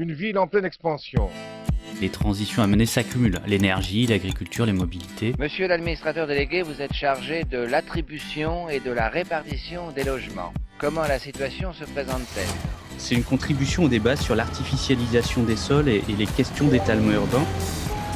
une ville en pleine expansion. Les transitions à mener s'accumulent, l'énergie, l'agriculture, les mobilités. Monsieur l'administrateur délégué, vous êtes chargé de l'attribution et de la répartition des logements. Comment la situation se présente-t-elle? C'est une contribution au débat sur l'artificialisation des sols et, les questions d'étalement urbain.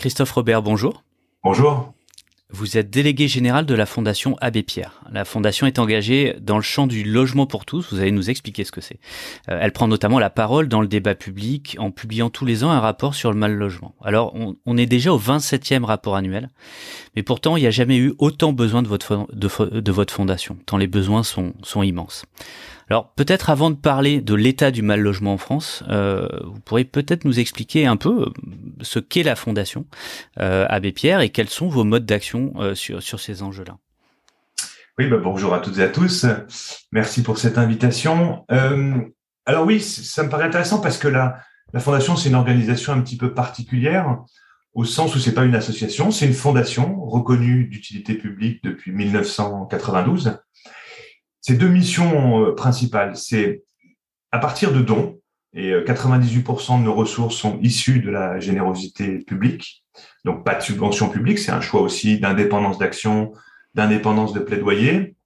Christophe Robert, bonjour. Bonjour. Vous êtes délégué général de la Fondation Abbé Pierre. La Fondation est engagée dans le champ du logement pour tous. Vous allez nous expliquer ce que c'est. Euh, elle prend notamment la parole dans le débat public en publiant tous les ans un rapport sur le mal logement. Alors, on, est déjà au 27e rapport annuel, mais pourtant, il n'y a jamais eu autant besoin de votre, de, votre fondation, tant les besoins sont, sont immenses. Alors peut-être avant de parler de l'état du mal logement en France, euh, vous pourrez peut-être nous expliquer un peu euh, ce qu'est la Fondation euh, Abbé Pierre et quels sont vos modes d'action sur, ces enjeux-là. Oui, bah bonjour à toutes et à tous. Merci pour cette invitation. Alors oui, ça me paraît intéressant parce que la, la Fondation, c'est une organisation un petit peu particulière au sens où c'est pas une association, c'est une fondation reconnue d'utilité publique depuis 1992 ces deux missions euh, principales, c'est à partir de dons, et 98% euh, de nos ressources sont issues de la générosité publique, donc pas de subvention publique, c'est un choix aussi d'indépendance d'action, d'indépendance de plaidoyer.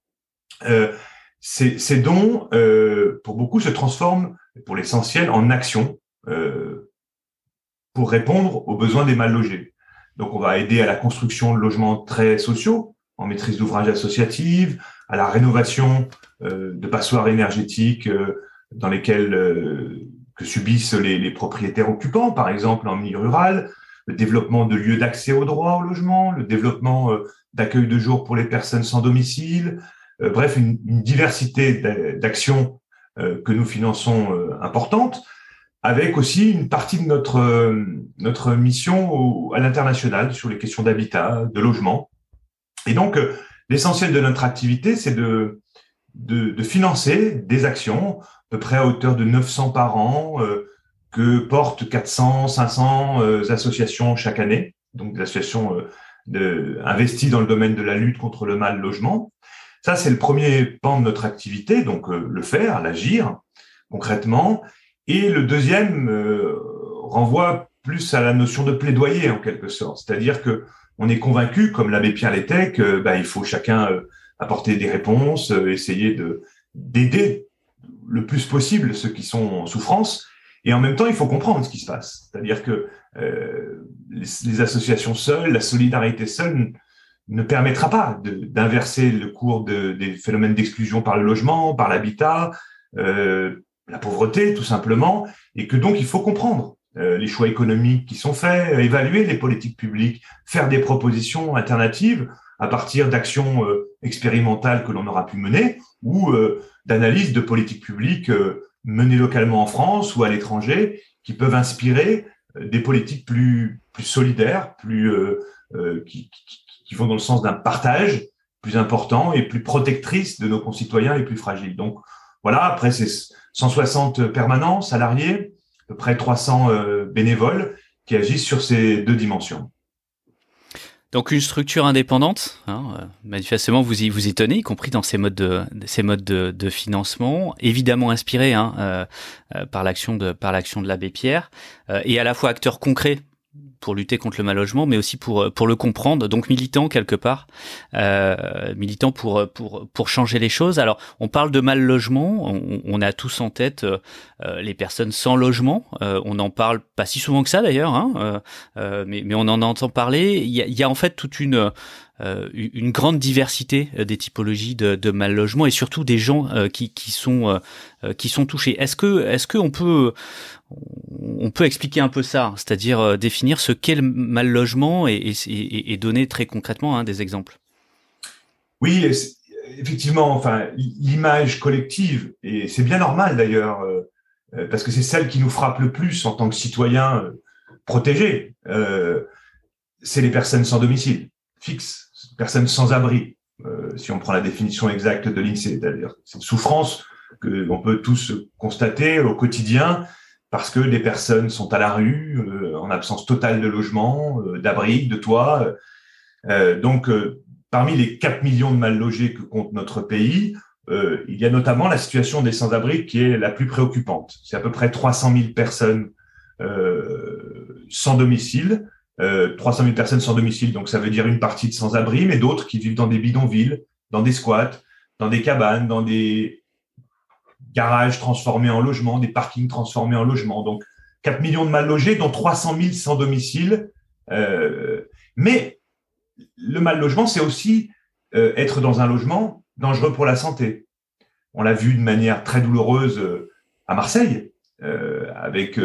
Euh, ces, ces, dons, euh, pour beaucoup, se transforment, pour l'essentiel, en actions euh, pour répondre aux besoins des mal logés. Donc, on va aider à la construction de logements très sociaux, en maîtrise d'ouvrage associative, à la rénovation euh, de passoires énergétiques euh, dans lesquelles euh, que subissent les, propriétaires occupants, par exemple en milieu rural, le développement de lieux d'accès au droit au logement, le développement d'accueil de jour pour les personnes sans domicile, bref, une, diversité d'actions que nous finançons importante, avec aussi une partie de notre, notre mission à l'international sur les questions d'habitat, de logement. Et donc, L'essentiel de notre activité, c'est de, de, de, financer des actions, à peu près à hauteur de 900 par an, euh, que portent 400, 500 euh, associations chaque année, donc des associations euh, de, investies dans le domaine de la lutte contre le mal logement. Ça, c'est le premier pan de notre activité, donc le faire, l'agir concrètement. Et le deuxième renvoie plus à la notion de plaidoyer en quelque sorte, c'est-à-dire que on est convaincu, comme l'abbé Pierre l'était, que bah, faut chacun euh, apporter des réponses, euh, essayer de d'aider le plus possible ceux qui sont en souffrance, et en même temps, il faut comprendre ce qui se passe. C'est-à-dire que euh, les, associations seules, la solidarité seule ne permettra pas d'inverser le cours de, des phénomènes d'exclusion par le logement, par l'habitat, la pauvreté, tout simplement, et que donc il faut comprendre les choix économiques qui sont faits, euh, évaluer les politiques publiques, faire des propositions alternatives à partir d'actions euh, expérimentales que l'on aura pu mener ou d'analyses de politiques publiques menées localement en France ou à l'étranger qui peuvent inspirer des politiques plus, plus solidaires, plus, qui, qui, qui vont dans le sens d'un partage plus important et plus protectrice de nos concitoyens les plus fragiles. Donc voilà, après c'est 160 permanents, salariés, à peu près 300 euh, bénévoles qui agissent sur ces deux dimensions. Donc une structure indépendante, hein, euh, manifestement vous y vous y tenez, y compris dans ces modes de ces modes de, financement, évidemment inspiré hein, euh, par l'action de par l'action de l'abbé Pierre, et à la fois acteur concret pour lutter contre le mal logement, mais aussi pour pour le comprendre. Donc militant quelque part, euh, militant pour pour pour changer les choses. Alors on parle de mal logement, on, on a tous en tête euh, les personnes sans logement. on en parle pas si souvent que ça d'ailleurs, hein, mais mais on en entend parler. Il y a, y a en fait toute une euh, une grande diversité euh, des typologies de, de, mal logement et surtout des gens euh, qui, qui sont qui sont touchés. Est-ce que est-ce que on peut on peut expliquer un peu ça, c'est-à-dire définir ce qu'est le mal logement et, donner très concrètement hein, des exemples. Oui, effectivement, enfin l'image collective et c'est bien normal d'ailleurs parce que c'est celle qui nous frappe le plus en tant que citoyens protégés. c'est les personnes sans domicile fixe personnes sans abri, euh, si on prend la définition exacte de l'INSEE, c'est-à-dire cette souffrance que l'on peut tous constater au quotidien parce que des personnes sont à la rue, euh, en absence totale de logement, euh, d'abri, de toit. donc, parmi les 4 millions de mal logés que compte notre pays, il y a notamment la situation des sans-abri qui est la plus préoccupante. C'est à peu près 300 000 personnes sans domicile, euh, 300 000 personnes sans domicile, donc ça veut dire une partie de sans-abri, mais d'autres qui vivent dans des bidonvilles, dans des squats, dans des cabanes, dans des garages transformés en logements, des parkings transformés en logements. Donc 4 millions de mal logés, dont 300 000 sans domicile. Euh, mais le mal logement, c'est aussi euh, être dans un logement dangereux pour la santé. On l'a vu de manière très douloureuse euh, à Marseille, avec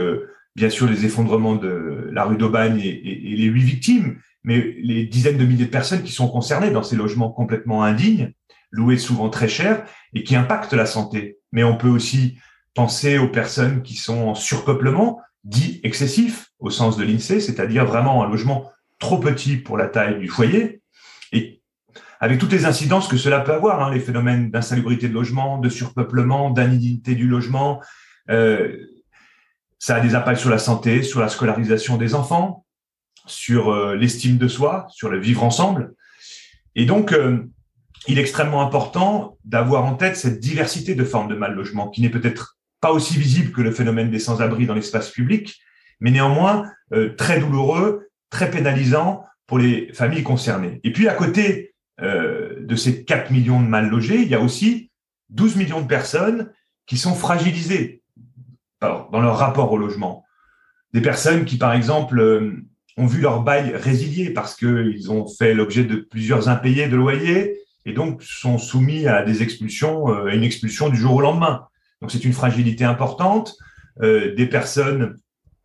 bien sûr les effondrements de la rue d'Aubagne et, les huit victimes, mais les dizaines de milliers de personnes qui sont concernées dans ces logements complètement indignes, loués souvent très cher et qui impactent la santé. Mais on peut aussi penser aux personnes qui sont en surpeuplement, dit excessif au sens de l'INSEE, c'est-à-dire vraiment un logement trop petit pour la taille du foyer, et avec toutes les incidences que cela peut avoir, hein, les phénomènes d'insalubrité de logement, de surpeuplement, d'indignité du logement, euh, ça a des impacts sur la santé, sur la scolarisation des enfants, sur euh, l'estime de soi, sur le vivre ensemble. Et donc, euh, il est extrêmement important d'avoir en tête cette diversité de formes de mal logement qui n'est peut-être pas aussi visible que le phénomène des sans-abri dans l'espace public, mais néanmoins euh, très douloureux, très pénalisant pour les familles concernées. Et puis à côté de ces 4 millions de mal logés, il y a aussi 12 millions de personnes qui sont fragilisées dans leur rapport au logement. Des personnes qui, par exemple, euh, ont vu leur bail résilié parce qu'ils ont fait l'objet de plusieurs impayés de loyers et donc sont soumis à des expulsions, euh, à une expulsion du jour au lendemain. Donc c'est une fragilité importante. Euh, des personnes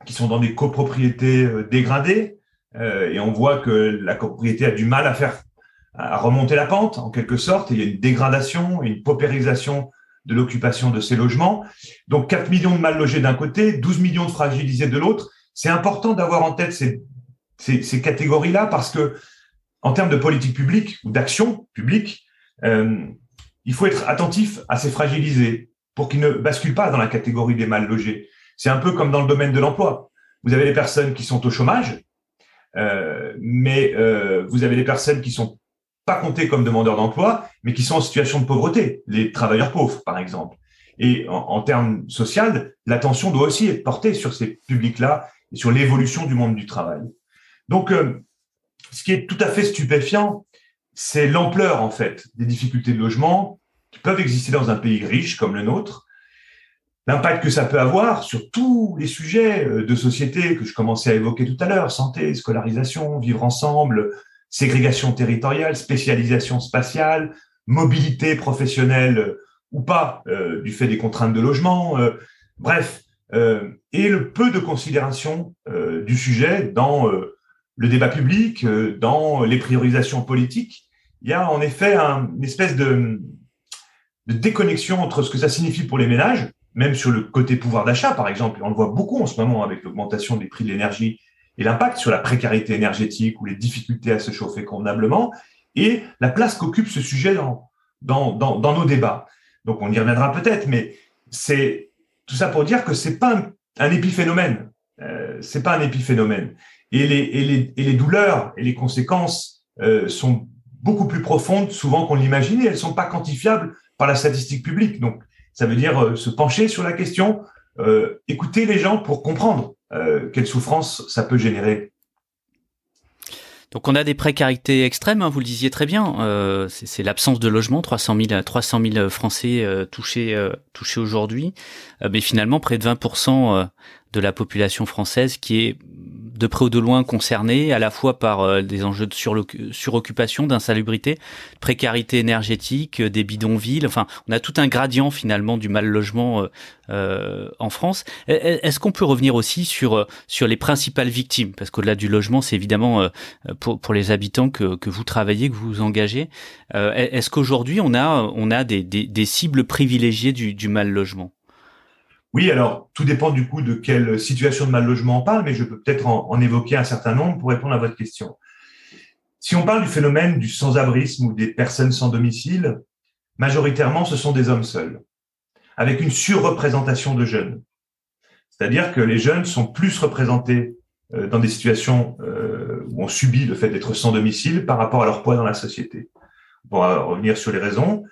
qui sont dans des copropriétés dégradées et on voit que la copropriété a du mal à faire à remonter la pente en quelque sorte. il y a une dégradation, une paupérisation de l'occupation de ces logements. Donc 4 millions de mal logés d'un côté, 12 millions de fragilisés de l'autre. C'est important d'avoir en tête ces, ces, catégories-là parce que en termes de politique publique ou d'action publique, euh, il faut être attentif à ces fragilisés pour qu'ils ne basculent pas dans la catégorie des mal logés. C'est un peu comme dans le domaine de l'emploi. Vous avez les personnes qui sont au chômage, euh, mais euh, vous avez les personnes qui sont pas comptés comme demandeurs d'emploi, mais qui sont en situation de pauvreté, les travailleurs pauvres, par exemple. Et en, termes social, l'attention doit aussi être portée sur ces publics-là et sur l'évolution du monde du travail. Donc, ce qui est tout à fait stupéfiant, c'est l'ampleur, en fait, des difficultés de logement qui peuvent exister dans un pays riche comme le nôtre, l'impact que ça peut avoir sur tous les sujets euh, de société que je commençais à évoquer tout à l'heure, santé, scolarisation, vivre ensemble, ségrégation territoriale, spécialisation spatiale, mobilité professionnelle euh, ou pas euh, du fait des contraintes de logement, bref, et le peu de considération du sujet dans le débat public, dans les priorisations politiques. Il y a en effet une espèce de, de déconnexion entre ce que ça signifie pour les ménages, même sur le côté pouvoir d'achat, par exemple. On le voit beaucoup en ce moment avec l'augmentation des prix de l'énergie et l'impact sur la précarité énergétique ou les difficultés à se chauffer convenablement et la place qu'occupe ce sujet dans, dans, dans, dans, nos débats. Donc on y reviendra peut-être, mais c'est tout ça pour dire que c'est pas un, un épiphénomène. Euh, c'est pas un épiphénomène. Et les, douleurs et les conséquences euh, sont beaucoup plus profondes souvent qu'on l'imagine et elles sont pas quantifiables par la statistique publique. Donc ça veut dire euh, se pencher sur la question, euh, écouter les gens pour comprendre quelle souffrance ça peut générer. Donc on a des précarités extrêmes, hein, vous le disiez très bien. C'est l'absence de logement, 300 000, 300 000 Français touchés, touchés aujourd'hui, mais finalement près de 20% de la population française qui est de près ou de loin concernés à la fois par euh, des enjeux de suroccupation, d'insalubrité, précarité énergétique, euh, des bidonvilles. Enfin, on a tout un gradient finalement du mal logement euh, euh en France. Est-ce qu'on peut revenir aussi sur sur les principales victimes? Parce qu'au-delà du logement, c'est évidemment pour, pour les habitants que, que vous travaillez, que vous engagez. Est-ce qu'aujourd'hui on a on a des, des, des cibles privilégiées du, du mal logement? Oui, alors tout dépend du coup de quelle situation de mal logement on parle, mais je peux peut-être en, évoquer un certain nombre pour répondre à votre question. Si on parle du phénomène du sans-abrisme ou des personnes sans domicile, majoritairement ce sont des hommes seuls, avec une surreprésentation de jeunes. C'est-à-dire que les jeunes sont plus représentés euh, dans des situations euh, où on subit le fait d'être sans domicile par rapport à leur poids dans la société. On pourra revenir sur les raisons,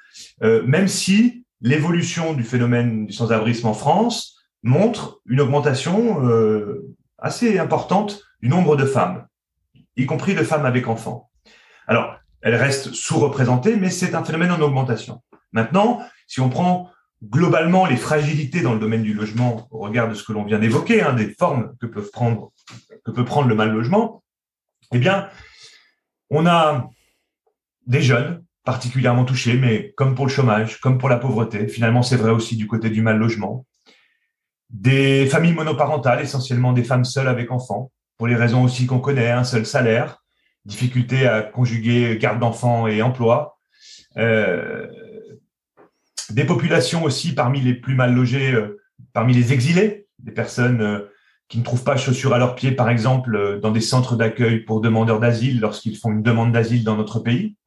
euh, même si l'évolution du phénomène du sans-abrisme en France montre une augmentation euh, assez importante du nombre de femmes, y compris de femmes avec enfants. Alors, elles restent sous-représentées, mais c'est un phénomène en augmentation. Maintenant, si on prend globalement les fragilités dans le domaine du logement au regard de ce que l'on vient d'évoquer, hein, des formes que, que peut prendre le mal logement, eh bien, on a des jeunes particulièrement touchés, mais comme pour le chômage, comme pour la pauvreté, finalement c'est vrai aussi du côté du mal logement. Des familles monoparentales, essentiellement des femmes seules avec enfants, pour les raisons aussi qu'on connaît, un seul salaire, difficulté à conjuguer garde d'enfants et emploi. Euh, des populations aussi parmi les plus mal logées, euh, parmi les exilés, des personnes euh, qui ne trouvent pas chaussures à leurs pieds, par exemple, dans des centres d'accueil pour demandeurs d'asile lorsqu'ils font une demande d'asile dans notre pays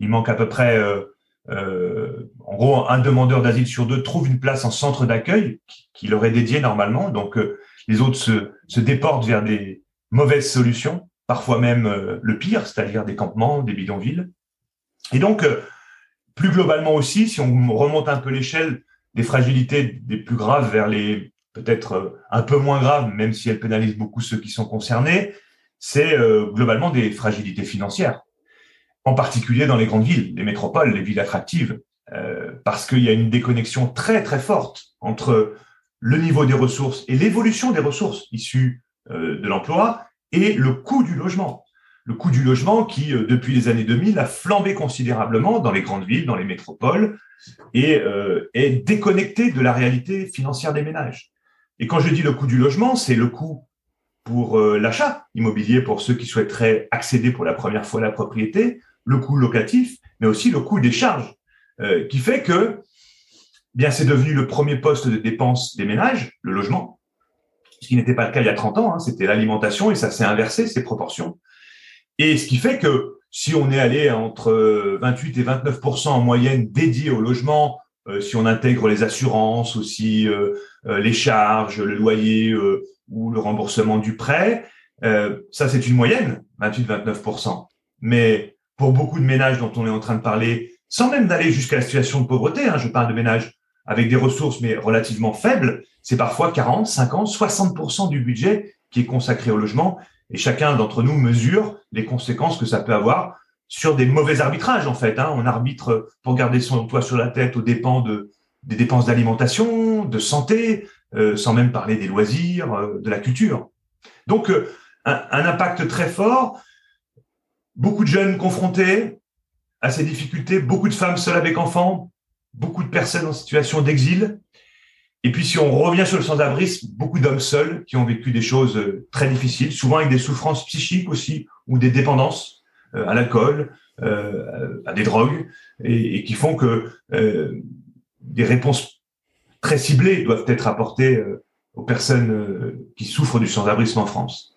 il manque à peu près, euh, euh, en gros, un demandeur d'asile sur deux trouve une place en centre d'accueil qui, leur est dédié normalement. Donc, euh, les autres se, se, déportent vers des mauvaises solutions, parfois même le pire, c'est-à-dire des campements, des bidonvilles. Et donc, plus globalement aussi, si on remonte un peu l'échelle des fragilités des plus graves vers les peut-être un peu moins graves, même si elles pénalisent beaucoup ceux qui sont concernés, c'est globalement des fragilités financières en particulier dans les grandes villes, les métropoles, les villes attractives, euh, parce qu'il y a une déconnexion très très forte entre le niveau des ressources et l'évolution des ressources issues euh, de l'emploi et le coût du logement. Le coût du logement qui, euh, depuis les années 2000, a flambé considérablement dans les grandes villes, dans les métropoles, et est déconnecté de la réalité financière des ménages. Et quand je dis le coût du logement, c'est le coût pour l'achat immobilier pour ceux qui souhaiteraient accéder pour la première fois à la propriété, le coût locatif, mais aussi le coût des charges, euh, qui fait que bien c'est devenu le premier poste de dépense des ménages, le logement, ce qui n'était pas le cas il y a 30 ans, hein, c'était l'alimentation et ça s'est inversé, ces proportions. Et ce qui fait que si on est allé entre 28 et 29% en moyenne dédiés au logement, euh, si on intègre les assurances aussi, euh, les charges, le loyer ou le remboursement du prêt, ça c'est une moyenne, 28-29% Mais pour beaucoup de ménages dont on est en train de parler, sans même d'aller jusqu'à la situation de pauvreté, hein, je parle de ménages avec des ressources mais relativement faibles, c'est parfois 40, 50, 60% du budget qui est consacré au logement. Et chacun d'entre nous mesure les conséquences que ça peut avoir sur des mauvais arbitrages, en fait. Hein. On arbitre pour garder son toit sur la tête aux dépens de, des dépenses d'alimentation, de santé, euh, sans même parler des loisirs, euh, de la culture. Donc, euh, un, un, impact très fort beaucoup de jeunes confrontés à ces difficultés, beaucoup de femmes seules avec enfants, beaucoup de personnes en situation d'exil. Et puis, si on revient sur le sans-abrisme, beaucoup d'hommes seuls qui ont vécu des choses euh, très difficiles, souvent avec des souffrances psychiques aussi, ou des dépendances euh, à l'alcool, euh, à des drogues, et, qui font que des réponses très ciblées doivent être apportées aux personnes qui souffrent du sans-abrisme en France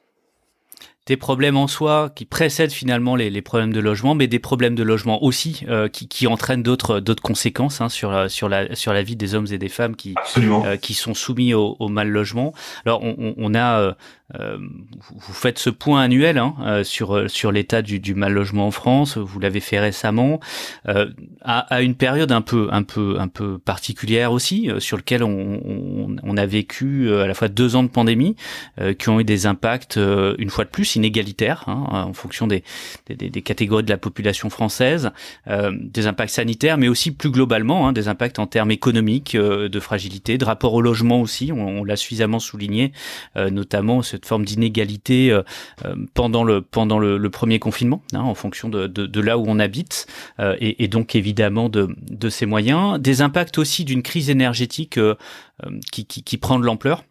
des problèmes en soi qui précèdent finalement les, les, problèmes de logement, mais des problèmes de logement aussi euh, qui, qui, entraînent d'autres d'autres conséquences hein, sur la, sur la sur la vie des hommes et des femmes qui euh, qui sont soumis au, au, mal logement. Alors on, on a euh, euh, vous faites ce point annuel hein, euh, sur sur l'état du, du, mal logement en France. Vous l'avez fait récemment, euh, à, à, une période un peu un peu un peu particulière aussi, sur lequel on, on, on, a vécu à la fois deux ans de pandémie qui ont eu des impacts une fois de plus inégalitaires hein, en fonction des, des, des, catégories de la population française, euh, des impacts sanitaires, mais aussi plus globalement hein, des impacts en termes économiques, euh, de fragilité, de rapport au logement aussi. On, l'a suffisamment souligné, euh, notamment cette forme d'inégalité euh, pendant le pendant le, le premier confinement, hein, en fonction de, de, de, là où on habite, et, et, donc évidemment de, de ses moyens. Des impacts aussi d'une crise énergétique qui, qui, qui prend de l'ampleur.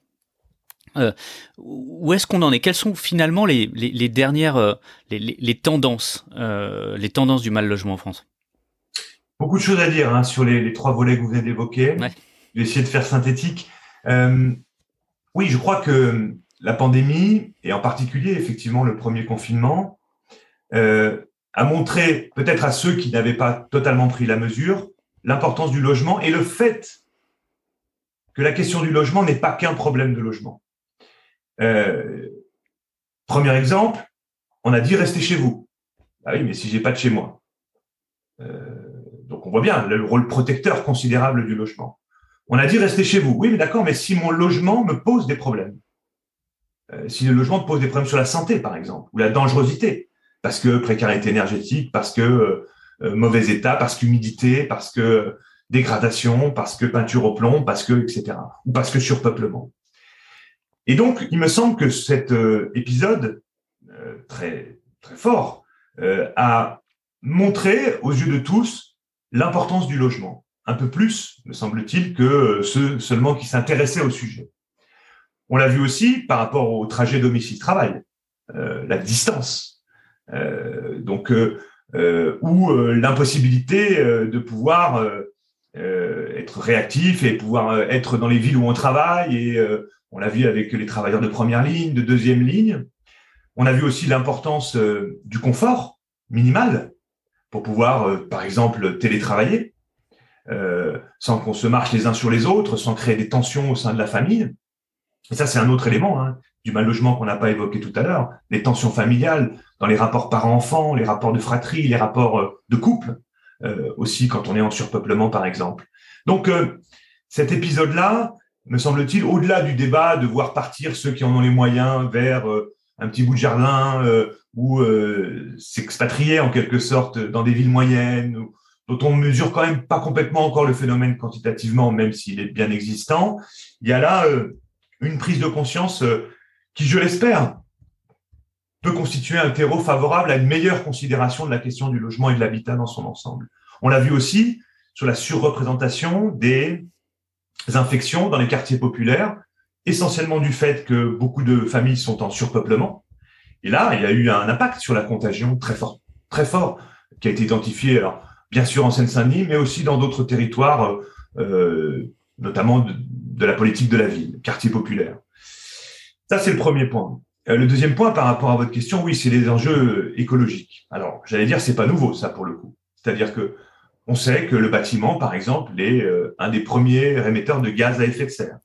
Euh, où est-ce qu'on en est? Quelles sont finalement les, les, les dernières euh, les, les, tendances, euh, les tendances du mal logement en France? Beaucoup de choses à dire hein, sur les, trois volets que vous venez d'évoquer. Ouais. Je vais essayer de faire synthétique. Euh, oui, je crois que la pandémie, et en particulier effectivement le premier confinement, a montré peut-être à ceux qui n'avaient pas totalement pris la mesure l'importance du logement et le fait que la question du logement n'est pas qu'un problème de logement. Euh, premier exemple, on a dit restez chez vous. Ah oui, mais si j'ai pas de chez moi. Euh, donc on voit bien le rôle protecteur considérable du logement. On a dit restez chez vous. Oui, mais d'accord, mais si mon logement me pose des problèmes, euh, si le logement me pose des problèmes sur la santé, par exemple, ou la dangerosité, parce que précarité énergétique, parce que mauvais état, parce qu'humidité, parce que dégradation, parce que peinture au plomb, parce que etc. Ou parce que surpeuplement. Et donc, il me semble que cet euh, épisode euh, très très fort euh, a montré aux yeux de tous l'importance du logement, un peu plus, me semble-t-il, que ceux seulement qui s'intéressaient au sujet. On l'a vu aussi par rapport au trajet domicile-travail, la distance, donc ou l'impossibilité de pouvoir être réactif et pouvoir être dans les villes où on travaille et on l'a vu avec les travailleurs de première ligne, de deuxième ligne. On a vu aussi l'importance euh, du confort minimal pour pouvoir, euh, par exemple, télétravailler euh, sans qu'on se marche les uns sur les autres, sans créer des tensions au sein de la famille. Et ça, c'est un autre élément hein, du mal logement qu'on n'a pas évoqué tout à l'heure, les tensions familiales dans les rapports parents-enfants, les rapports de fratrie, les rapports de couple, aussi quand on est en surpeuplement, par exemple. Donc, cet épisode-là, me semble-t-il, au-delà du débat de voir partir ceux qui en ont les moyens vers euh, un petit bout de jardin euh, ou euh, s'expatrier en quelque sorte dans des villes moyennes, dont on mesure quand même pas complètement encore le phénomène quantitativement, même s'il est bien existant, il y a là une prise de conscience qui, je l'espère, peut constituer un terreau favorable à une meilleure considération de la question du logement et de l'habitat dans son ensemble. On l'a vu aussi sur la surreprésentation des infections dans les quartiers populaires, essentiellement du fait que beaucoup de familles sont en surpeuplement. Et là, il y a eu un impact sur la contagion très fort, très fort, qui a été identifié, alors, bien sûr en Seine-Saint-Denis, mais aussi dans d'autres territoires, euh, notamment de, de, la politique de la ville, quartier populaire. Ça, c'est le premier point. Euh, le deuxième point, par rapport à votre question, oui, c'est les enjeux écologiques. Alors, j'allais dire, c'est pas nouveau, ça, pour le coup. C'est-à-dire que on sait que le bâtiment, par exemple, est euh, un des premiers émetteurs de gaz à effet de serre.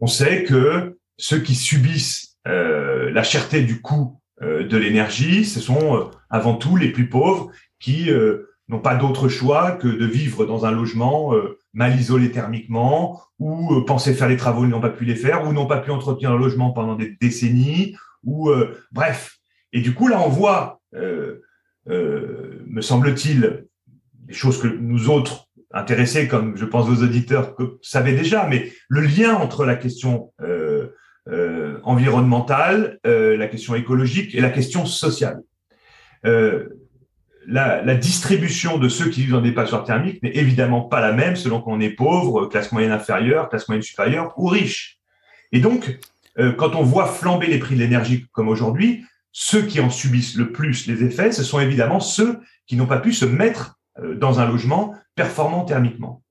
On sait que ceux qui subissent euh, la cherté du coût euh, de l'énergie, ce sont avant tout les plus pauvres qui n'ont pas d'autre choix que de vivre dans un logement mal isolé thermiquement ou penser faire les travaux, n'ont pas pu les faire ou n'ont pas pu entretenir leur logement pendant des décennies ou bref. Et du coup, là, on voit, me semble-t-il, des choses que nous autres intéressés, comme je pense vos auditeurs, savaient déjà, mais le lien entre la question euh, euh, environnementale, euh, la question écologique et la question sociale. La, distribution de ceux qui vivent dans des passoires thermiques n'est évidemment pas la même selon qu'on est pauvre, classe moyenne inférieure, classe moyenne supérieure ou riche. Et donc, quand on voit flamber les prix de l'énergie comme aujourd'hui, ceux qui en subissent le plus les effets, ce sont évidemment ceux qui n'ont pas pu se mettre dans un logement performant thermiquement.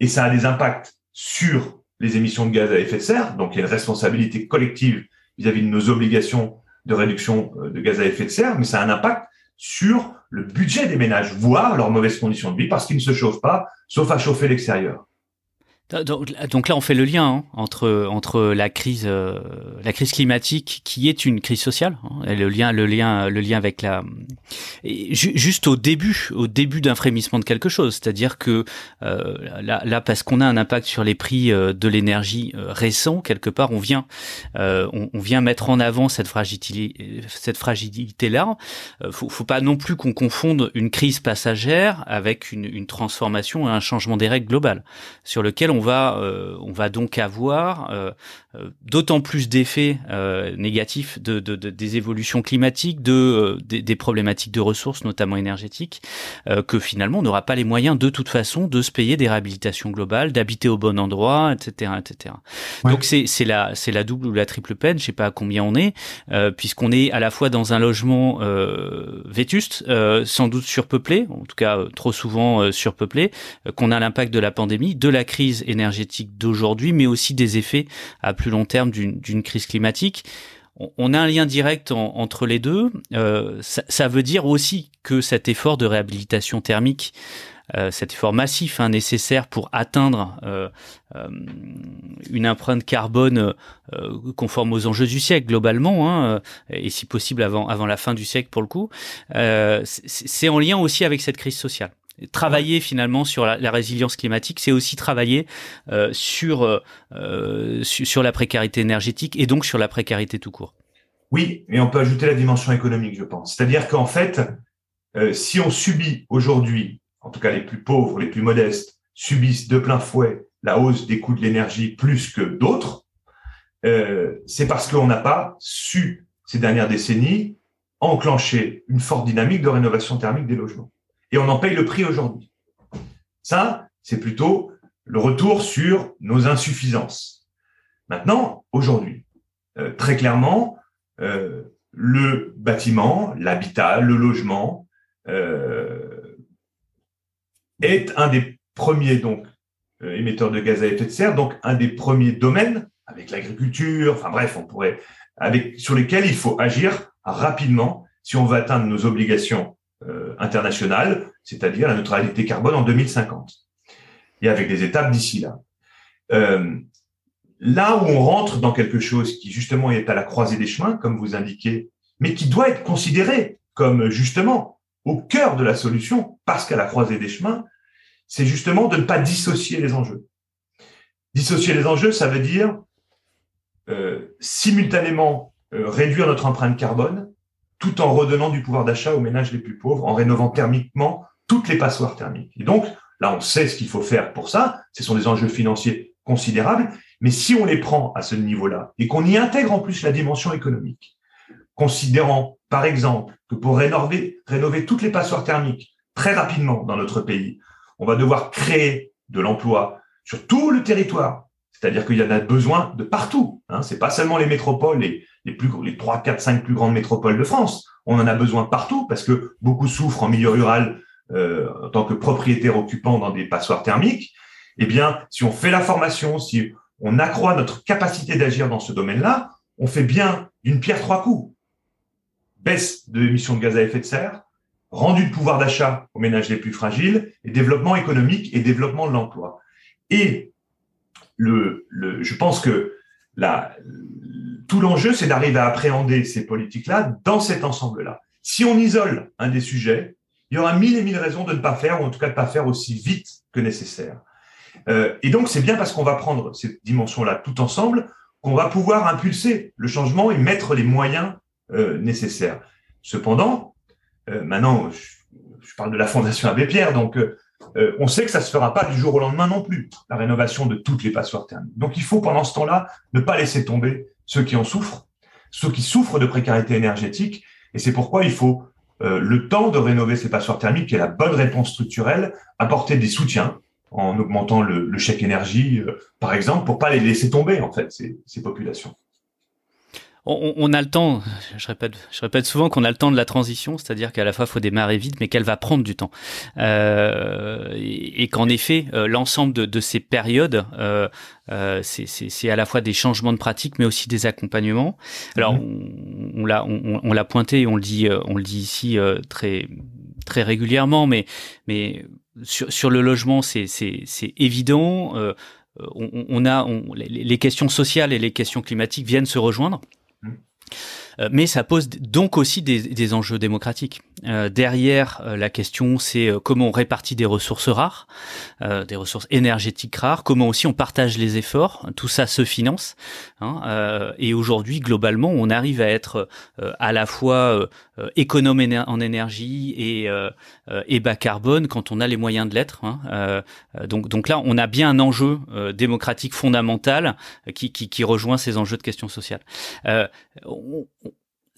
Et ça a des impacts sur les émissions de gaz à effet de serre, donc il y a une responsabilité collective vis-à-vis de nos obligations de réduction euh, de gaz à effet de serre, mais ça a un impact sur le budget des ménages, voire leurs mauvaises conditions de vie, parce qu'ils ne se chauffent pas, sauf à chauffer l'extérieur. Donc là, on fait le lien hein, entre entre la crise euh, la crise climatique qui est une crise sociale hein, et le lien le lien le lien avec la Juste au début, au début d'un frémissement de quelque chose, c'est-à-dire que euh, là, là, parce qu'on a un impact sur les prix euh, de l'énergie euh, récent, quelque part, on vient, euh, on, on, vient mettre en avant cette fragilité, cette fragilité-là. faut, faut pas non plus qu'on confonde une crise passagère avec une, transformation et un changement des règles globales, sur lequel on va, on va donc avoir d'autant plus d'effets négatifs de, de, de, des évolutions climatiques, de des problématiques de ressources, notamment énergétiques, euh, que finalement on n'aura pas les moyens de toute façon de se payer des réhabilitations globales, d'habiter au bon endroit, etc., etc. Ouais. Donc c'est la c'est la double ou la triple peine, je sais pas à combien on est, euh, puisqu'on est à la fois dans un logement euh, vétuste, euh, sans doute surpeuplé, en tout cas trop souvent surpeuplé, qu'on a l'impact de la pandémie, de la crise énergétique d'aujourd'hui, mais aussi des effets à plus long terme d'une crise climatique on a un lien direct en, entre les deux. Euh, ça, veut dire aussi que cet effort de réhabilitation thermique, euh, cet effort massif hein, nécessaire pour atteindre euh, une empreinte carbone conforme aux enjeux du siècle globalement, hein, et si possible avant, avant la fin du siècle pour le coup, c'est en lien aussi avec cette crise sociale travailler finalement sur la, la résilience climatique, c'est aussi travailler euh, sur, euh, sur la précarité énergétique et donc sur la précarité tout court. Oui, et on peut ajouter la dimension économique, je pense. C'est-à-dire qu'en fait, euh, si on subit aujourd'hui, en tout cas les plus pauvres, les plus modestes, subissent de plein fouet la hausse des coûts de l'énergie plus que d'autres, euh, c'est parce qu'on n'a pas su, ces dernières décennies, enclencher une forte dynamique de rénovation thermique des logements et on en paye le prix aujourd'hui. Ça, c'est plutôt le retour sur nos insuffisances. Maintenant, aujourd'hui, euh, très clairement, euh, le bâtiment, l'habitat, le logement euh, est un des premiers donc euh, émetteurs de gaz à effet de serre, donc un des premiers domaines avec l'agriculture, enfin bref, on pourrait avec sur lesquels il faut agir rapidement si on veut atteindre nos obligations internationale, c'est-à-dire la neutralité carbone en 2050, et avec des étapes d'ici là. Euh, là où on rentre dans quelque chose qui justement est à la croisée des chemins, comme vous indiquez, mais qui doit être considéré comme justement au cœur de la solution, parce qu'à la croisée des chemins, c'est justement de ne pas dissocier les enjeux. Dissocier les enjeux, ça veut dire euh, simultanément euh, réduire notre empreinte carbone tout en redonnant du pouvoir d'achat aux ménages les plus pauvres, en rénovant thermiquement toutes les passoires thermiques. Et donc, là, on sait ce qu'il faut faire pour ça. Ce sont des enjeux financiers considérables. Mais si on les prend à ce niveau-là et qu'on y intègre en plus la dimension économique, considérant, par exemple, que pour rénover, toutes les passoires thermiques très rapidement dans notre pays, on va devoir créer de l'emploi sur tout le territoire. C'est-à-dire qu'il y en a besoin de partout. Hein. C'est pas seulement les métropoles et les plus, les 3, 4, 5 plus grandes métropoles de France. On en a besoin partout parce que beaucoup souffrent en milieu rural euh, en tant que propriétaires occupants dans des passoires thermiques. Eh bien, si on fait la formation, si on accroît notre capacité d'agir dans ce domaine-là, on fait bien d'une pierre trois coups. Baisse de l'émission de gaz à effet de serre, rendu de pouvoir d'achat aux ménages les plus fragiles, et développement économique et développement de l'emploi. Et le, le, je pense que la, tout l'enjeu, c'est d'arriver à appréhender ces politiques-là dans cet ensemble-là. Si on isole un des sujets, il y aura mille et mille raisons de ne pas faire, ou en tout cas de ne pas faire aussi vite que nécessaire. Euh, et donc, c'est bien parce qu'on va prendre cette dimension-là tout ensemble qu'on va pouvoir impulser le changement et mettre les moyens euh, nécessaires. Cependant, euh, maintenant, je, je, parle de la Fondation Abbé Pierre, donc euh, on sait que ça se fera pas du jour au lendemain non plus, la rénovation de toutes les passoires thermiques. Donc il faut pendant ce temps-là ne pas laisser tomber ceux qui en souffrent, ceux qui souffrent de précarité énergétique, et c'est pourquoi il faut euh, le temps de rénover ces passoires thermiques, qui est la bonne réponse structurelle, apporter des soutiens en augmentant le, le chèque énergie, euh, par exemple, pour pas les laisser tomber en fait ces, ces populations on, on, a le temps, je répète, je répète souvent qu'on a le temps de la transition, c'est-à-dire qu'à la fois il faut démarrer vite, mais qu'elle va prendre du temps. Euh, et, et qu'en effet, euh, l'ensemble de, de, ces périodes, euh, euh c'est à la fois des changements de pratique, mais aussi des accompagnements. Alors, mmh. on, on l'a on, pointé, on le dit, euh, on le dit ici euh, très très régulièrement, mais mais sur, sur le logement, c'est évident. On, on, a on, les questions sociales et les questions climatiques viennent se rejoindre. Euh, mais ça pose donc aussi des, des enjeux démocratiques. derrière, la question, c'est comment on répartit des ressources rares, des ressources énergétiques rares, comment aussi on partage les efforts. Tout ça se finance. Hein, et aujourd'hui, globalement, on arrive à être à la fois économe en énergie et, et bas carbone quand on a les moyens de l'être. Hein. donc, donc là, on a bien un enjeu démocratique fondamental qui, qui, qui, rejoint ces enjeux de questions sociales. On,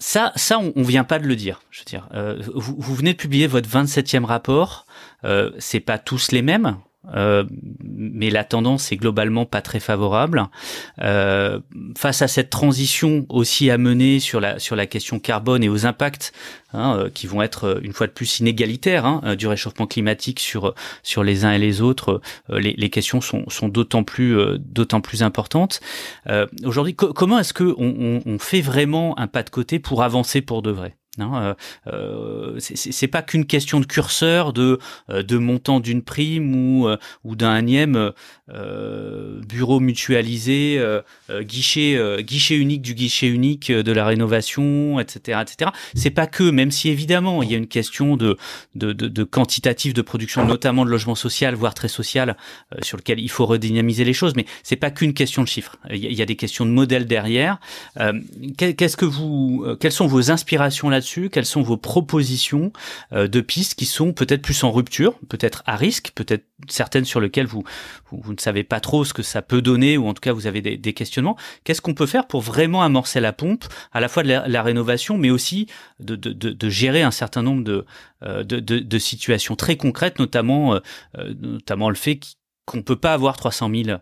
ça, ça, on, vient pas de le dire. Je veux dire, euh, vous, vous, venez de publier votre 27e rapport. Euh, c'est pas tous les mêmes. Euh, mais la tendance est globalement pas très favorable. Euh, face à cette transition aussi à mener sur la sur la question carbone et aux impacts hein, euh, qui vont être une fois de plus inégalitaires hein, du réchauffement climatique sur sur les uns et les autres, les, les, questions sont, sont d'autant plus d'autant plus importantes. Aujourd'hui, comment est-ce que on, on fait vraiment un pas de côté pour avancer pour de vrai? Non, euh, euh c'est pas qu'une question de curseur, de, euh, de montant d'une prime ou, euh, ou d'un énième bureau mutualisé, guichet, guichet unique du guichet unique de la rénovation, etc., etc. C'est pas que, même si évidemment il y a une question de, de, de, de quantitatif de production, notamment de logement social, voire très social, sur lequel il faut redynamiser les choses, mais c'est pas qu'une question de chiffres. Il y, a, des questions de modèles derrière. Qu'est-ce que vous, quelles sont vos inspirations là Quelles sont vos propositions euh, de pistes qui sont peut-être plus en rupture, peut-être à risque, peut-être certaines sur lesquelles vous, vous, ne savez pas trop ce que ça peut donner, ou en tout cas vous avez des, questionnements. Qu'est-ce qu'on peut faire pour vraiment amorcer la pompe, à la fois de la, rénovation, mais aussi de, de, de, gérer un certain nombre de, euh, de, situations très concrètes, notamment, euh, notamment le fait qu'on ne peut pas avoir 300 000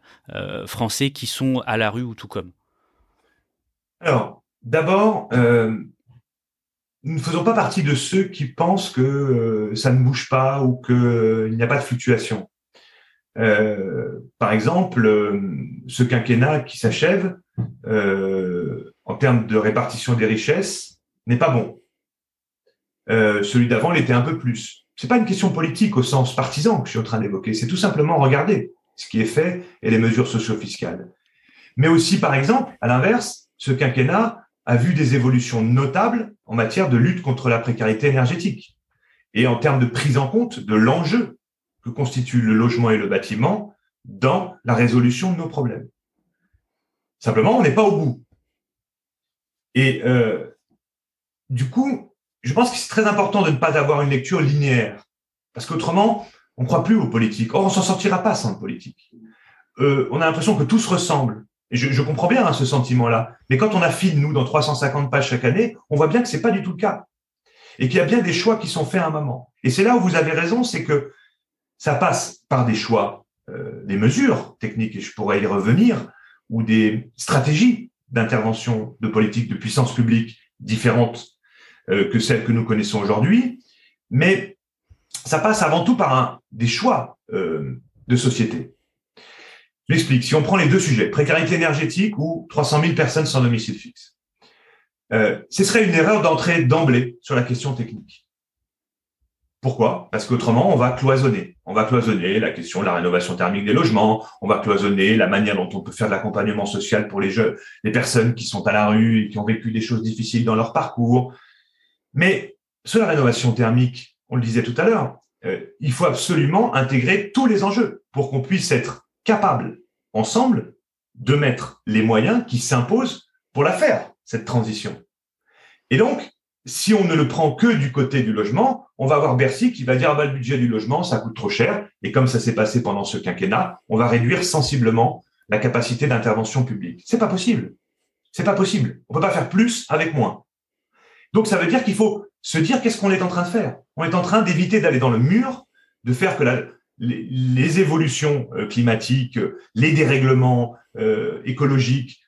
Français qui sont à la rue ou tout comme? Alors, d'abord, nous ne faisons pas partie de ceux qui pensent que euh, ça ne bouge pas ou qu'il euh, n'y a pas de fluctuation. Euh, par exemple, ce quinquennat qui s'achève, en termes de répartition des richesses, n'est pas bon. celui d'avant l'était un peu plus. C'est pas une question politique au sens partisan que je suis en train d'évoquer. C'est tout simplement regarder ce qui est fait et les mesures socio-fiscales. Mais aussi, par exemple, à l'inverse, ce quinquennat a vu des évolutions notables en matière de lutte contre la précarité énergétique et en termes de prise en compte de l'enjeu que constituent le logement et le bâtiment dans la résolution de nos problèmes. Simplement, on n'est pas au bout. Et euh, du coup, je pense que c'est très important de ne pas avoir une lecture linéaire, parce qu'autrement, on ne croit plus aux politiques. Or, on s'en sortira pas sans le politique. Euh, on a l'impression que tout se ressemble, je, comprends bien hein, ce sentiment-là. Mais quand on affine, nous, dans 350 pages chaque année, on voit bien que c'est pas du tout le cas. Et qu'il y a bien des choix qui sont faits à un moment. Et c'est là où vous avez raison, c'est que ça passe par des choix, euh, des mesures techniques, et je pourrais y revenir, ou des stratégies d'intervention de politique de puissance publique différentes euh, que celles que nous connaissons aujourd'hui. Mais ça passe avant tout par un, des choix euh, de société. J'explique. Si on prend les deux sujets, précarité énergétique ou 300 000 personnes sans domicile fixe, euh, ce serait une erreur d'entrer d'emblée sur la question technique. Pourquoi? Parce qu'autrement, on va cloisonner. On va cloisonner la question de la rénovation thermique des logements, on va cloisonner la manière dont on peut faire de l'accompagnement social pour les jeunes, les personnes qui sont à la rue et qui ont vécu des choses difficiles dans leur parcours. Mais sur la rénovation thermique, on le disait tout à l'heure, euh, il faut absolument intégrer tous les enjeux pour qu'on puisse être capable ensemble de mettre les moyens qui s'imposent pour la faire, cette transition. Et donc, si on ne le prend que du côté du logement, on va avoir Bercy qui va dire, ah bah, le budget du logement, ça coûte trop cher. Et comme ça s'est passé pendant ce quinquennat, on va réduire sensiblement la capacité d'intervention publique. C'est pas possible. C'est pas possible. On peut pas faire plus avec moins. Donc, ça veut dire qu'il faut se dire qu'est-ce qu'on est en train de faire? On est en train d'éviter d'aller dans le mur, de faire que la, les, évolutions euh, climatiques, euh, les dérèglements euh, écologiques,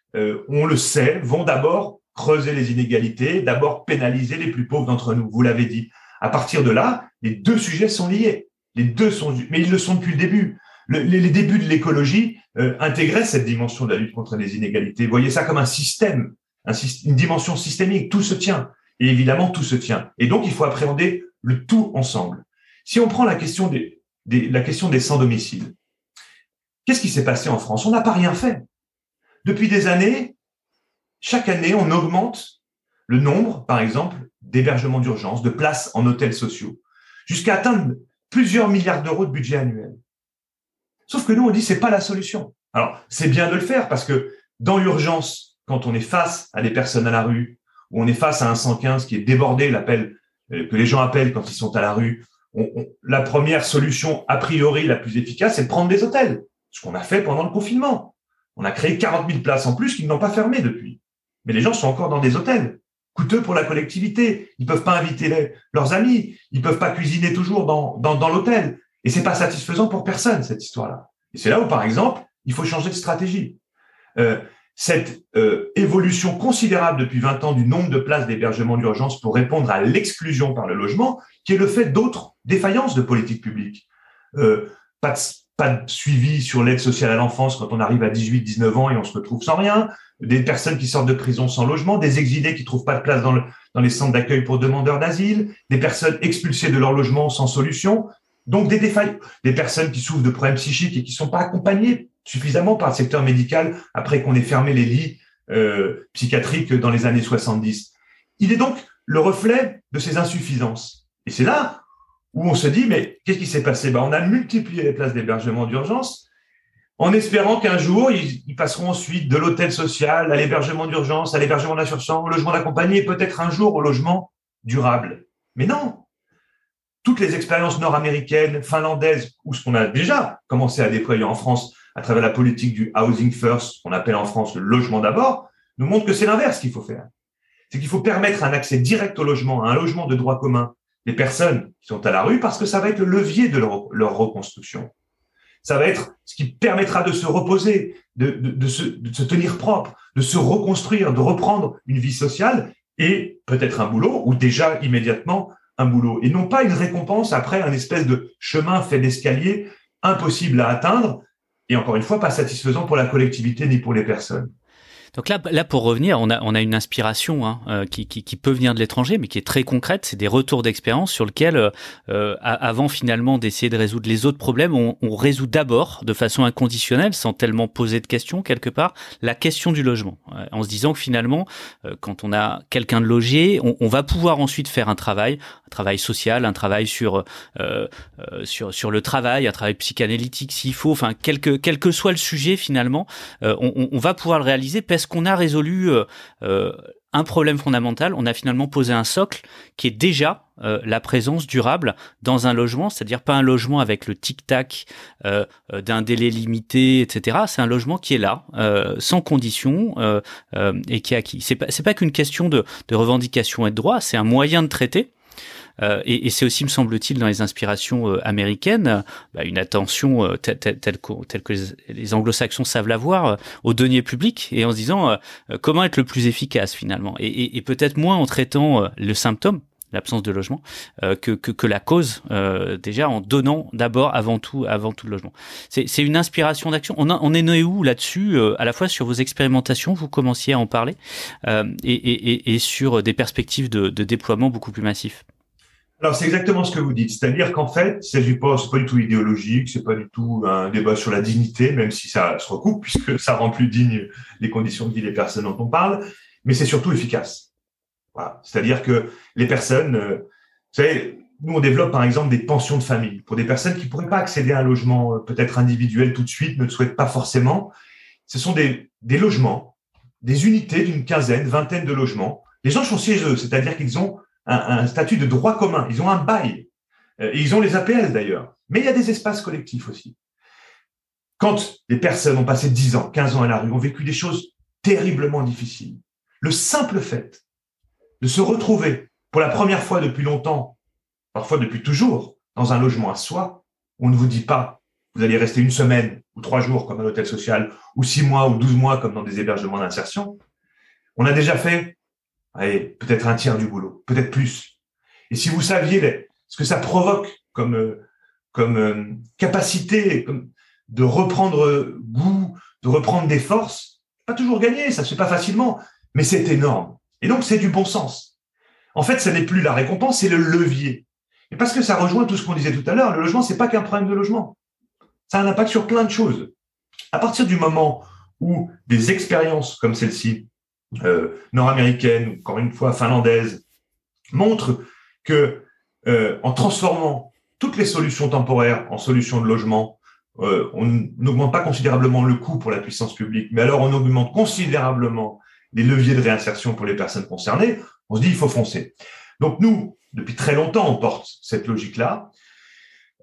on le sait, vont d'abord creuser les inégalités, d'abord pénaliser les plus pauvres d'entre nous. Vous l'avez dit. À partir de là, les deux sujets sont liés. Les deux sont, mais ils le sont depuis le début. les, débuts de l'écologie intégraient cette dimension de la lutte contre les inégalités. Voyez ça comme un système, une dimension systémique. Tout se tient. Et évidemment, tout se tient. Et donc, il faut appréhender le tout ensemble. Si on prend la question des, la question des sans-domicile. Qu'est-ce qui s'est passé en France? On n'a pas rien fait. Depuis des années, chaque année, on augmente le nombre, par exemple, d'hébergements d'urgence, de places en hôtels sociaux, jusqu'à atteindre plusieurs milliards d'euros de budget annuel. Sauf que nous, on dit c'est pas la solution. Alors, c'est bien de le faire parce que dans l'urgence, quand on est face à des personnes à la rue, ou on est face à un 115 qui est débordé, l'appel euh, que les gens appellent quand ils sont à la rue, la première solution a priori la plus efficace, c'est de prendre des hôtels. Ce qu'on a fait pendant le confinement. On a créé 40 000 places en plus qui n'ont pas fermé depuis. Mais les gens sont encore dans des hôtels, coûteux pour la collectivité. Ils peuvent pas inviter leurs amis. Ils peuvent pas cuisiner toujours dans, l'hôtel. Et c'est pas satisfaisant pour personne, cette histoire-là. Et c'est là où, par exemple, il faut changer de stratégie. Euh, cette euh, évolution considérable depuis 20 ans du nombre de places d'hébergement d'urgence pour répondre à l'exclusion par le logement, qui est le fait d'autres défaillances de politique publique. Euh, pas, de, pas de suivi sur l'aide sociale à l'enfance quand on arrive à 18-19 ans et on se retrouve sans rien, des personnes qui sortent de prison sans logement, des exilés qui trouvent pas de place dans, le, dans les centres d'accueil pour demandeurs d'asile, des personnes expulsées de leur logement sans solution, donc des défaillances, des personnes qui souffrent de problèmes psychiques et qui sont pas accompagnées suffisamment par le secteur médical après qu'on ait fermé les lits euh, psychiatriques dans les années 70. Il est donc le reflet de ces insuffisances. Et c'est là où on se dit, mais qu'est-ce qui s'est passé? Ben, On a multiplié les places d'hébergement d'urgence en espérant qu'un jour, ils, passeront ensuite de l'hôtel social à l'hébergement d'urgence, à l'hébergement d'insertion, au logement d'accompagné, peut-être un jour au logement durable. Mais non, toutes les expériences nord-américaines, finlandaises, ou ce qu'on a déjà commencé à déployer en France à travers la politique du housing first, qu'on appelle en France le logement d'abord, nous montrent que c'est l'inverse qu'il faut faire. C'est qu'il faut permettre un accès direct au logement, un logement de droit commun des personnes qui sont à la rue, parce que ça va être le levier de leur, reconstruction. Ça va être ce qui permettra de se reposer, de, de, se, de se tenir propre, de se reconstruire, de reprendre une vie sociale et peut-être un boulot, ou déjà immédiatement un boulot, et non pas une récompense après un espèce de chemin fait d'escalier impossible à atteindre, et encore une fois, pas satisfaisant pour la collectivité ni pour les personnes. Donc là, là pour revenir, on a, on a une inspiration hein, euh, qui, qui, qui, peut venir de l'étranger, mais qui est très concrète. C'est des retours d'expérience sur lesquels, euh, euh, avant finalement d'essayer de résoudre les autres problèmes, on, on résout d'abord, de façon inconditionnelle, sans tellement poser de questions quelque part, la question du logement, en se disant que finalement, quand on a quelqu'un de logé, on, on, va pouvoir ensuite faire un travail, un travail social, un travail sur sur sur le travail, un travail psychanalytique s'il faut, enfin quel que quel que soit le sujet finalement, on, on va pouvoir le réaliser qu'on a résolu euh, euh, un problème fondamental? On a finalement posé un socle qui est déjà euh, la présence durable dans un logement, c'est-à-dire pas un logement avec le tic-tac d'un délai limité, etc. C'est un logement qui est là, sans condition et qui est acquis. C'est pas, pas qu'une question de, revendication et de droit, c'est un moyen de traiter et, et c'est aussi, me semble-t-il, dans les inspirations euh, américaines, bah, une attention euh, telle, telle, que les, anglo-saxons savent l'avoir au denier public et en se disant comment être le plus efficace finalement. Et, et peut-être moins en traitant le symptôme, l'absence de logement, euh, que, que, que, la cause, euh, déjà en donnant d'abord, avant tout, avant tout le logement. C'est une inspiration d'action. On, on est né où là-dessus, euh, à la fois sur vos expérimentations, vous commenciez à en parler, et, et, et, sur des perspectives de, de déploiement beaucoup plus massifs alors c'est exactement ce que vous dites, c'est-à-dire qu'en fait, il pas, c'est pas du tout idéologique, c'est pas du tout un débat sur la dignité, même si ça se recoupe puisque ça rend plus digne les conditions de vie des personnes dont on parle, mais c'est surtout efficace. Voilà. C'est-à-dire que les personnes, euh, vous savez, nous on développe par exemple des pensions de famille pour des personnes qui pourraient pas accéder à un logement euh, peut-être individuel tout de suite, ne le souhaitent pas forcément. Ce sont des, des logements, des unités d'une quinzaine, vingtaine de logements. Les gens sont chez eux, c'est-à-dire qu'ils ont un, statut de droit commun, ils ont un bail, euh, ils ont les APL d'ailleurs, mais il y a des espaces collectifs aussi. Quand les personnes ont passé 10 ans, 15 ans à la rue, ont vécu des choses terriblement difficiles, le simple fait de se retrouver pour la première fois depuis longtemps, parfois depuis toujours, dans un logement à soi, on ne vous dit pas, vous allez rester une semaine ou trois jours comme un hôtel social, ou six mois ou douze mois comme dans des hébergements d'insertion. On a déjà fait allez, peut-être un tiers du boulot, peut-être plus. Et si vous saviez ce que ça provoque comme, euh, comme euh, capacité comme de reprendre goût, de reprendre des forces, pas toujours gagné, ça se fait pas facilement, mais c'est énorme. Et donc c'est du bon sens. En fait, ce n'est plus la récompense, c'est le levier. Et parce que ça rejoint tout ce qu'on disait tout à l'heure, le logement, c'est pas qu'un problème de logement. Ça a un impact sur plein de choses. À partir du moment où des expériences comme celle-ci euh, nord-américaines, encore une fois finlandaises, montrent que euh, en transformant toutes les solutions temporaires en solutions de logement, euh, on n'augmente pas considérablement le coût pour la puissance publique, mais alors on augmente considérablement les leviers de réinsertion pour les personnes concernées. On se dit il faut foncer. Donc nous, depuis très longtemps, on porte cette logique-là.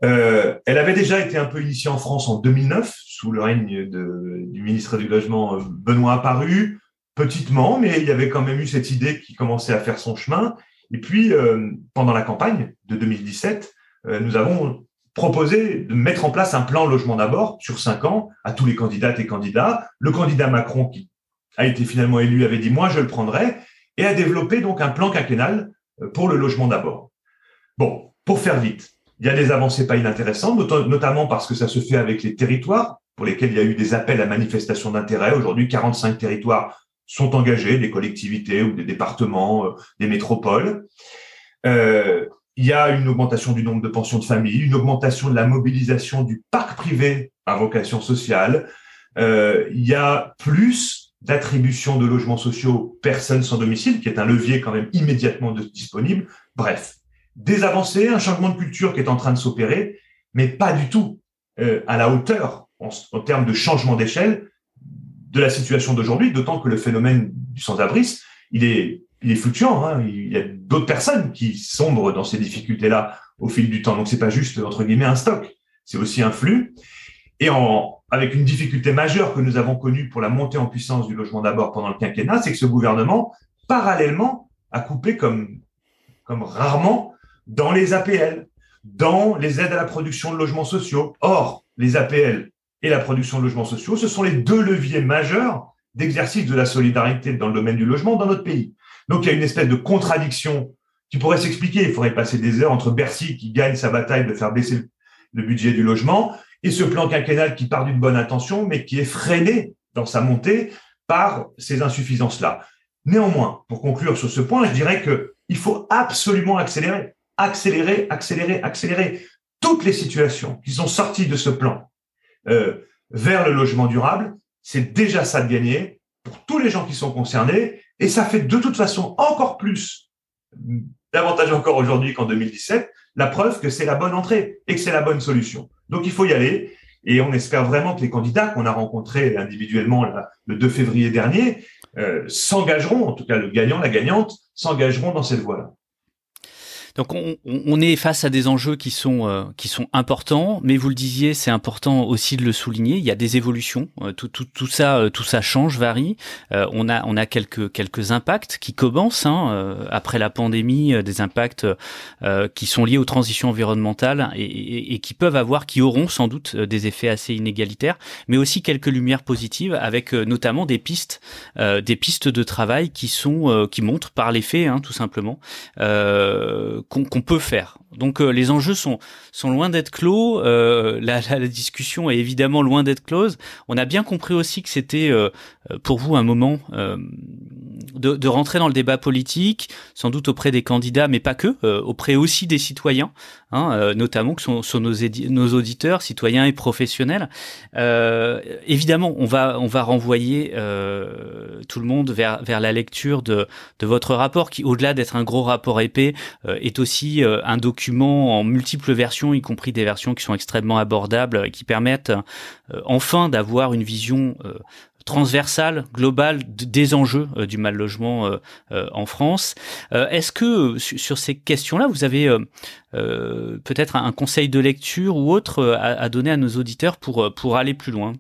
Elle avait déjà été un peu initiée en France en 2009 sous le règne du ministre du Logement Benoît Apparu, petitement, mais il y avait quand même eu cette idée qui commençait à faire son chemin. Et puis, euh, pendant la campagne de 2017, euh, nous avons proposé de mettre en place un plan logement d'abord sur cinq ans à tous les candidates et candidats. Le candidat Macron, qui a été finalement élu, avait dit moi je le prendrai et a développé donc un plan quinquennal euh, pour le logement d'abord. Bon, pour faire vite, il y a des avancées pas inintéressantes, notamment parce que ça se fait avec les territoires pour lesquels il y a eu des appels à manifestation d'intérêt. Aujourd'hui, 45 territoires sont engagés, des collectivités ou des départements, euh, des métropoles. Euh, il y a une augmentation du nombre de pensions de famille, une augmentation de la mobilisation du parc privé à vocation sociale. Euh, il y a plus d'attribution de logements sociaux aux personnes sans domicile, qui est un levier quand même immédiatement disponible. Bref, des avancées, un changement de culture qui est en train de s'opérer, mais pas du tout euh, à la hauteur en, en termes de changement d'échelle de la situation d'aujourd'hui, d'autant que le phénomène du sans-abrisme, il est, il est fluctuant. Hein. Il y a d'autres personnes qui sombrent dans ces difficultés-là au fil du temps. Donc c'est pas juste entre guillemets un stock, c'est aussi un flux. Et en, avec une difficulté majeure que nous avons connue pour la montée en puissance du logement d'abord pendant le quinquennat, c'est que ce gouvernement, parallèlement, a coupé comme, comme rarement dans les APL, dans les aides à la production de logements sociaux. Or, les APL et la production de logements sociaux, ce sont les deux leviers majeurs d'exercice de la solidarité dans le domaine du logement dans notre pays. Donc il y a une espèce de contradiction qui pourrait s'expliquer. Il faudrait passer des heures entre Bercy qui gagne sa bataille de faire baisser le budget du logement et ce plan quinquennal qui part d'une bonne intention mais qui est freiné dans sa montée par ces insuffisances-là. Néanmoins, pour conclure sur ce point, je dirais que il faut absolument accélérer, accélérer, accélérer, accélérer toutes les situations qui sont sorties de ce plan euh, vers le logement durable, c'est déjà ça de gagner pour tous les gens qui sont concernés. Et ça fait de toute façon encore plus, davantage encore aujourd'hui qu'en 2017, la preuve que c'est la bonne entrée et que c'est la bonne solution. Donc il faut y aller. Et on espère vraiment que les candidats qu'on a rencontrés individuellement le 2 février dernier euh, s'engageront, en tout cas le gagnant, la gagnante, s'engageront dans cette voie-là. Donc on, est face à des enjeux qui sont euh, qui sont importants, mais vous le disiez, c'est important aussi de le souligner. Il y a des évolutions, euh, tout, tout, tout ça euh, tout ça change, varie. on a on a quelques quelques impacts qui commencent hein, après la pandémie, des impacts qui sont liés aux transitions environnementales et, et, et, qui peuvent avoir, qui auront sans doute des effets assez inégalitaires, mais aussi quelques lumières positives avec notamment des pistes des pistes de travail qui sont qui montrent par les faits, hein, tout simplement qu'on peut faire. Donc euh, les enjeux sont loin d'être clos. Euh, la, discussion est évidemment loin d'être close. On a bien compris aussi que c'était euh, pour vous un moment euh, de, de, rentrer dans le débat politique, sans doute auprès des candidats, mais pas que, euh, auprès aussi des citoyens, hein, notamment que sont, sont nos, nos, auditeurs, citoyens et professionnels. évidemment, on va on va renvoyer tout le monde vers vers la lecture de de votre rapport, qui au-delà d'être un gros rapport épais, est aussi un document en multiples versions, y compris des versions qui sont extrêmement abordables qui permettent euh, enfin d'avoir une vision euh, transversale, globale des enjeux euh, du mal logement en France. Est-ce que sur ces questions-là, vous avez peut-être un conseil de lecture ou autre à, donner à nos auditeurs pour, pour aller plus loin?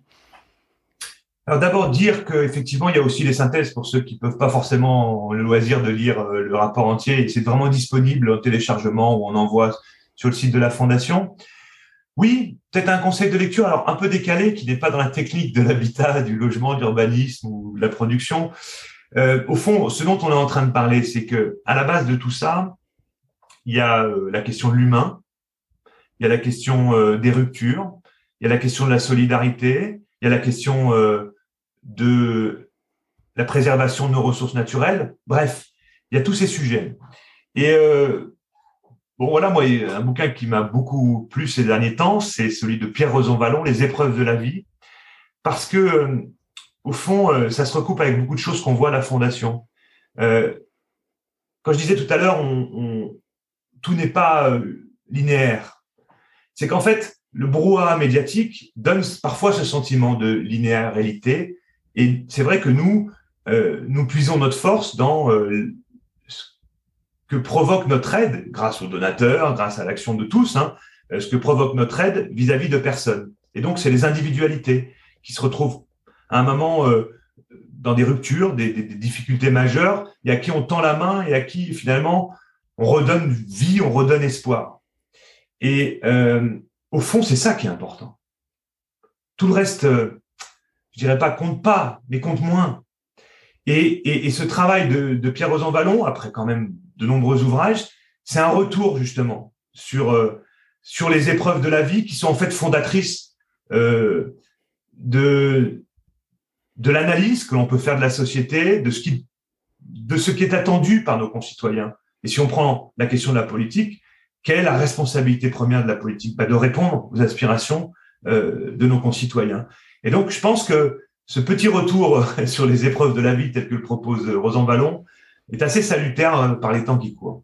Alors d'abord dire qu'effectivement, il y a aussi les synthèses pour ceux qui peuvent pas forcément le loisir de lire euh, le rapport entier. C'est vraiment disponible en téléchargement ou on envoie sur le site de la Fondation. Oui, peut-être un conseil de lecture, alors un peu décalé, qui n'est pas dans la technique de l'habitat, du logement, d'urbanisme ou de la production. Euh, au fond, ce dont on est en train de parler, c'est que à la base de tout ça, il y a euh, la question de l'humain, il y a la question euh, des ruptures, il y a la question de la solidarité, il y a la question euh, de la préservation de nos ressources naturelles. Bref, il y a tous ces sujets. Et euh, bon, voilà, moi, un bouquin qui m'a beaucoup plu ces derniers temps, c'est celui de Pierre Rosanvallon, Les épreuves de la vie, parce que au fond, ça se recoupe avec beaucoup de choses qu'on voit à la Fondation. quand je disais tout à l'heure, tout n'est pas linéaire. C'est qu'en fait, le brouhaha médiatique donne parfois ce sentiment de linéarité. Et c'est vrai que nous, euh, nous puisons notre force dans euh, que provoque notre aide, grâce aux donateurs, grâce à l'action de tous, hein, euh, ce que provoque notre aide vis-à-vis de personnes. Et donc, c'est les individualités qui se retrouvent à un moment dans des ruptures, des, difficultés majeures, et à qui on tend la main et à qui finalement on redonne vie, on redonne espoir. Et au fond, c'est ça qui est important. Tout le reste, euh, je dirais pas compte pas, mais compte moins. Et, ce travail de, Pierre Rosan Vallon, après quand même de nombreux ouvrages, c'est un retour justement sur euh, sur les épreuves de la vie qui sont en fait fondatrices euh, de de l'analyse que l'on peut faire de la société, de ce qui de ce qui est attendu par nos concitoyens. Et si on prend la question de la politique, quelle est la responsabilité première de la politique? Bah, De répondre aux aspirations euh, de nos concitoyens. Et donc, je pense que ce petit retour sur les épreuves de la vie, tel que le propose Rosan Ballon, est assez salutaire euh, par les temps qui courent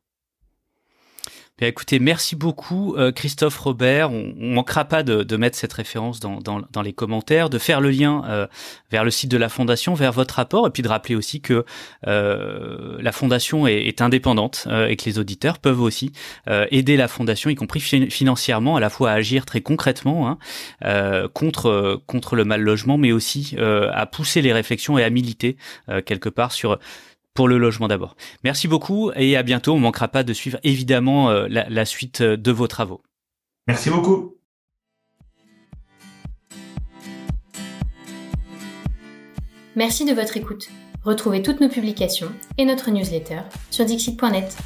écoutez, merci beaucoup euh, Christophe Robert. On, ne manquera pas de, mettre cette référence dans, les commentaires, de faire le lien euh, vers le site de la Fondation, vers votre rapport, et puis de rappeler aussi que euh, la Fondation est, indépendante et que les auditeurs peuvent aussi aider la Fondation, y compris financièrement, à la fois à agir très concrètement hein, contre contre le mal logement, mais aussi à pousser les réflexions et à militer quelque part sur pour le logement d'abord. Merci beaucoup et à bientôt. On ne manquera pas de suivre évidemment euh, la, suite euh, de vos travaux. Merci beaucoup. Merci de votre écoute. Retrouvez toutes nos publications et notre newsletter sur dixit.net.